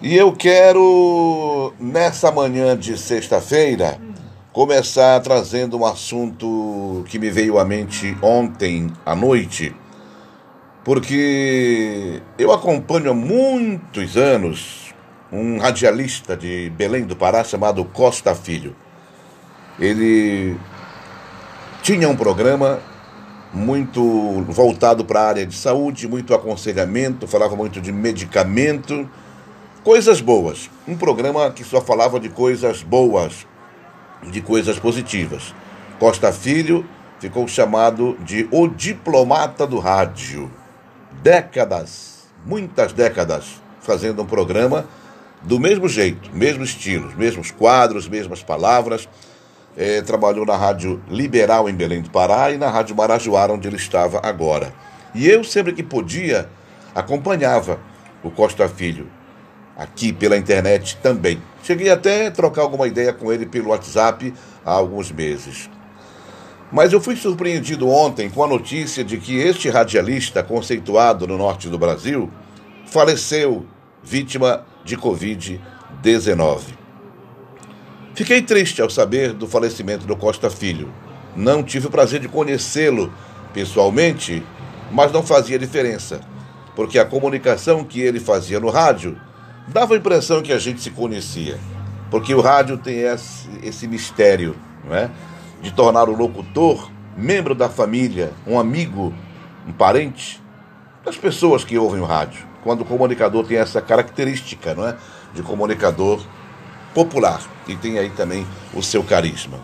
E eu quero, nessa manhã de sexta-feira, começar trazendo um assunto que me veio à mente ontem à noite, porque eu acompanho há muitos anos um radialista de Belém do Pará chamado Costa Filho. Ele tinha um programa muito voltado para a área de saúde, muito aconselhamento, falava muito de medicamento, coisas boas. Um programa que só falava de coisas boas, de coisas positivas. Costa Filho ficou chamado de o diplomata do rádio. Décadas, muitas décadas, fazendo um programa do mesmo jeito, mesmo estilo, mesmos quadros, mesmas palavras é, trabalhou na Rádio Liberal em Belém do Pará e na Rádio Marajoara, onde ele estava agora. E eu, sempre que podia, acompanhava o Costa Filho, aqui pela internet também. Cheguei até a trocar alguma ideia com ele pelo WhatsApp há alguns meses. Mas eu fui surpreendido ontem com a notícia de que este radialista conceituado no norte do Brasil faleceu vítima de Covid-19. Fiquei triste ao saber do falecimento do Costa Filho. Não tive o prazer de conhecê-lo pessoalmente, mas não fazia diferença, porque a comunicação que ele fazia no rádio dava a impressão que a gente se conhecia. Porque o rádio tem esse, esse mistério, não é? De tornar o locutor membro da família, um amigo, um parente das pessoas que ouvem o rádio. Quando o comunicador tem essa característica, não é? De comunicador popular e tem aí também o seu carisma.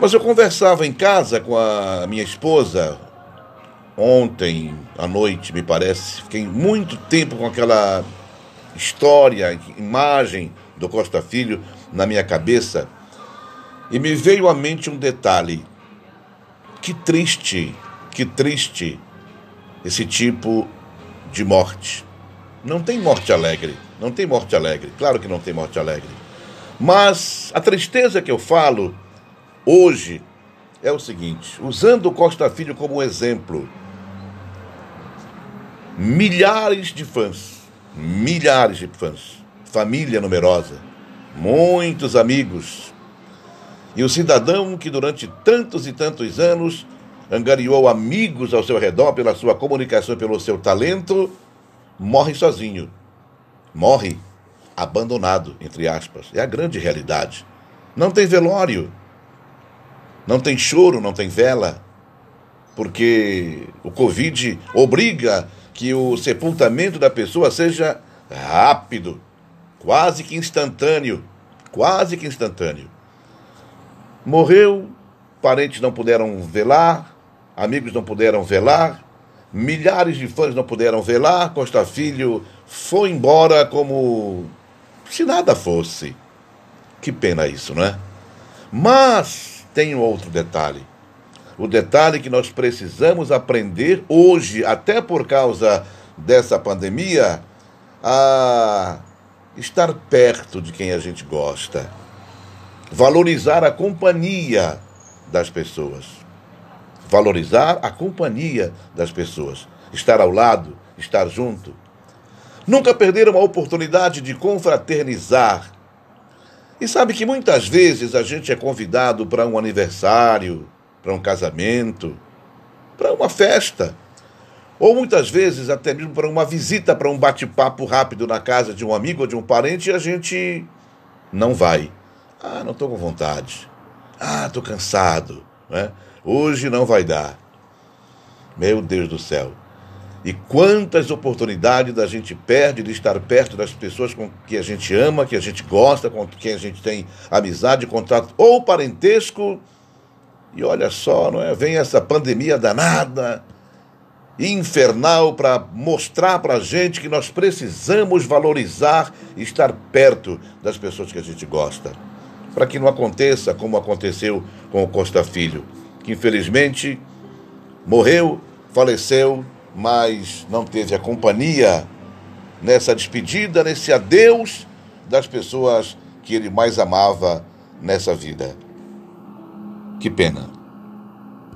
Mas eu conversava em casa com a minha esposa ontem à noite, me parece. Fiquei muito tempo com aquela história, imagem do Costa Filho na minha cabeça e me veio à mente um detalhe. Que triste, que triste esse tipo de morte. Não tem morte alegre. Não tem morte alegre. Claro que não tem morte alegre. Mas a tristeza que eu falo hoje é o seguinte: usando Costa Filho como exemplo, milhares de fãs, milhares de fãs, família numerosa, muitos amigos. E o cidadão que durante tantos e tantos anos angariou amigos ao seu redor pela sua comunicação, pelo seu talento, morre sozinho. Morre abandonado, entre aspas. É a grande realidade. Não tem velório. Não tem choro, não tem vela. Porque o Covid obriga que o sepultamento da pessoa seja rápido, quase que instantâneo. Quase que instantâneo. Morreu, parentes não puderam velar, amigos não puderam velar, Milhares de fãs não puderam lá. Costa Filho foi embora como se nada fosse. Que pena isso, não é? Mas tem um outro detalhe. O detalhe que nós precisamos aprender hoje, até por causa dessa pandemia, a estar perto de quem a gente gosta. Valorizar a companhia das pessoas valorizar a companhia das pessoas, estar ao lado, estar junto. Nunca perder uma oportunidade de confraternizar. E sabe que muitas vezes a gente é convidado para um aniversário, para um casamento, para uma festa, ou muitas vezes até mesmo para uma visita, para um bate-papo rápido na casa de um amigo ou de um parente e a gente não vai. Ah, não estou com vontade. Ah, estou cansado. Né? Hoje não vai dar. Meu Deus do céu. E quantas oportunidades a gente perde de estar perto das pessoas com que a gente ama, que a gente gosta, com quem a gente tem amizade, contato ou parentesco. E olha só, não é? Vem essa pandemia danada, infernal, para mostrar para a gente que nós precisamos valorizar estar perto das pessoas que a gente gosta. Para que não aconteça como aconteceu com o Costa Filho que infelizmente morreu, faleceu, mas não teve a companhia nessa despedida, nesse adeus das pessoas que ele mais amava nessa vida. Que pena.